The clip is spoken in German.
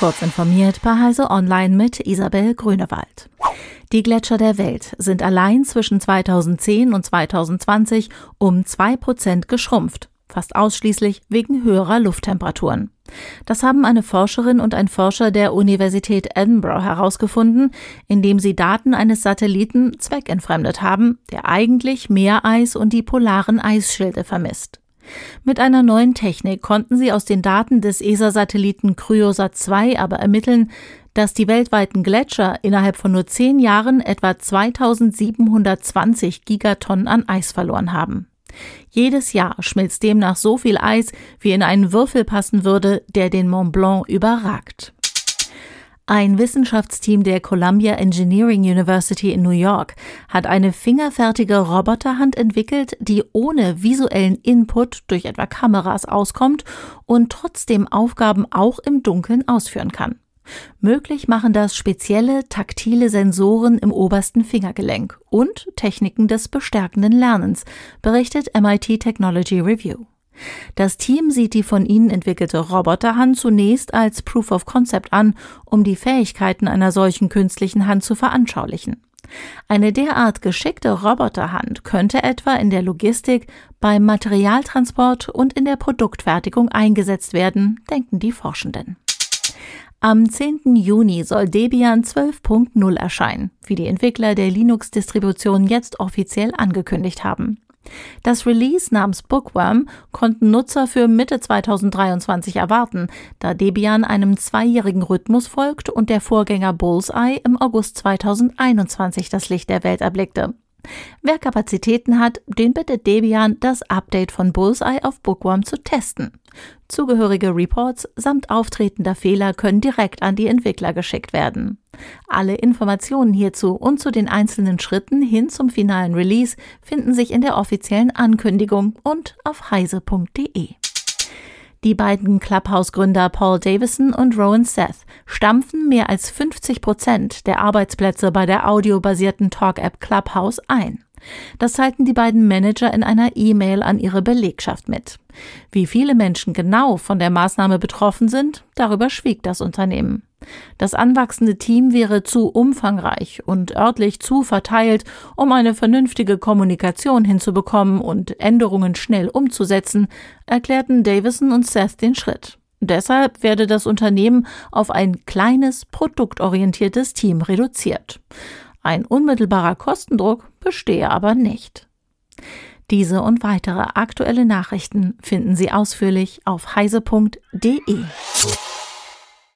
Kurz informiert bei Heise Online mit Isabel Grünewald. Die Gletscher der Welt sind allein zwischen 2010 und 2020 um zwei Prozent geschrumpft, fast ausschließlich wegen höherer Lufttemperaturen. Das haben eine Forscherin und ein Forscher der Universität Edinburgh herausgefunden, indem sie Daten eines Satelliten zweckentfremdet haben, der eigentlich Meereis und die polaren Eisschilde vermisst. Mit einer neuen Technik konnten sie aus den Daten des ESA-Satelliten Cryosat 2 aber ermitteln, dass die weltweiten Gletscher innerhalb von nur zehn Jahren etwa 2720 Gigatonnen an Eis verloren haben. Jedes Jahr schmilzt demnach so viel Eis, wie in einen Würfel passen würde, der den Mont Blanc überragt. Ein Wissenschaftsteam der Columbia Engineering University in New York hat eine fingerfertige Roboterhand entwickelt, die ohne visuellen Input durch etwa Kameras auskommt und trotzdem Aufgaben auch im Dunkeln ausführen kann. Möglich machen das spezielle taktile Sensoren im obersten Fingergelenk und Techniken des bestärkenden Lernens, berichtet MIT Technology Review. Das Team sieht die von ihnen entwickelte Roboterhand zunächst als Proof of Concept an, um die Fähigkeiten einer solchen künstlichen Hand zu veranschaulichen. Eine derart geschickte Roboterhand könnte etwa in der Logistik, beim Materialtransport und in der Produktfertigung eingesetzt werden, denken die Forschenden. Am 10. Juni soll Debian 12.0 erscheinen, wie die Entwickler der Linux-Distribution jetzt offiziell angekündigt haben. Das Release namens Bookworm konnten Nutzer für Mitte 2023 erwarten, da Debian einem zweijährigen Rhythmus folgt und der Vorgänger Bullseye im August 2021 das Licht der Welt erblickte. Wer Kapazitäten hat, den bittet Debian, das Update von Bullseye auf Bookworm zu testen. Zugehörige Reports samt auftretender Fehler können direkt an die Entwickler geschickt werden. Alle Informationen hierzu und zu den einzelnen Schritten hin zum finalen Release finden sich in der offiziellen Ankündigung und auf heise.de. Die beiden Clubhouse-Gründer Paul Davison und Rowan Seth stampfen mehr als 50 Prozent der Arbeitsplätze bei der audiobasierten Talk-App Clubhouse ein. Das teilten die beiden Manager in einer E-Mail an ihre Belegschaft mit. Wie viele Menschen genau von der Maßnahme betroffen sind, darüber schwieg das Unternehmen. Das anwachsende Team wäre zu umfangreich und örtlich zu verteilt, um eine vernünftige Kommunikation hinzubekommen und Änderungen schnell umzusetzen, erklärten Davison und Seth den Schritt. Deshalb werde das Unternehmen auf ein kleines, produktorientiertes Team reduziert. Ein unmittelbarer Kostendruck bestehe aber nicht. Diese und weitere aktuelle Nachrichten finden Sie ausführlich auf heise.de.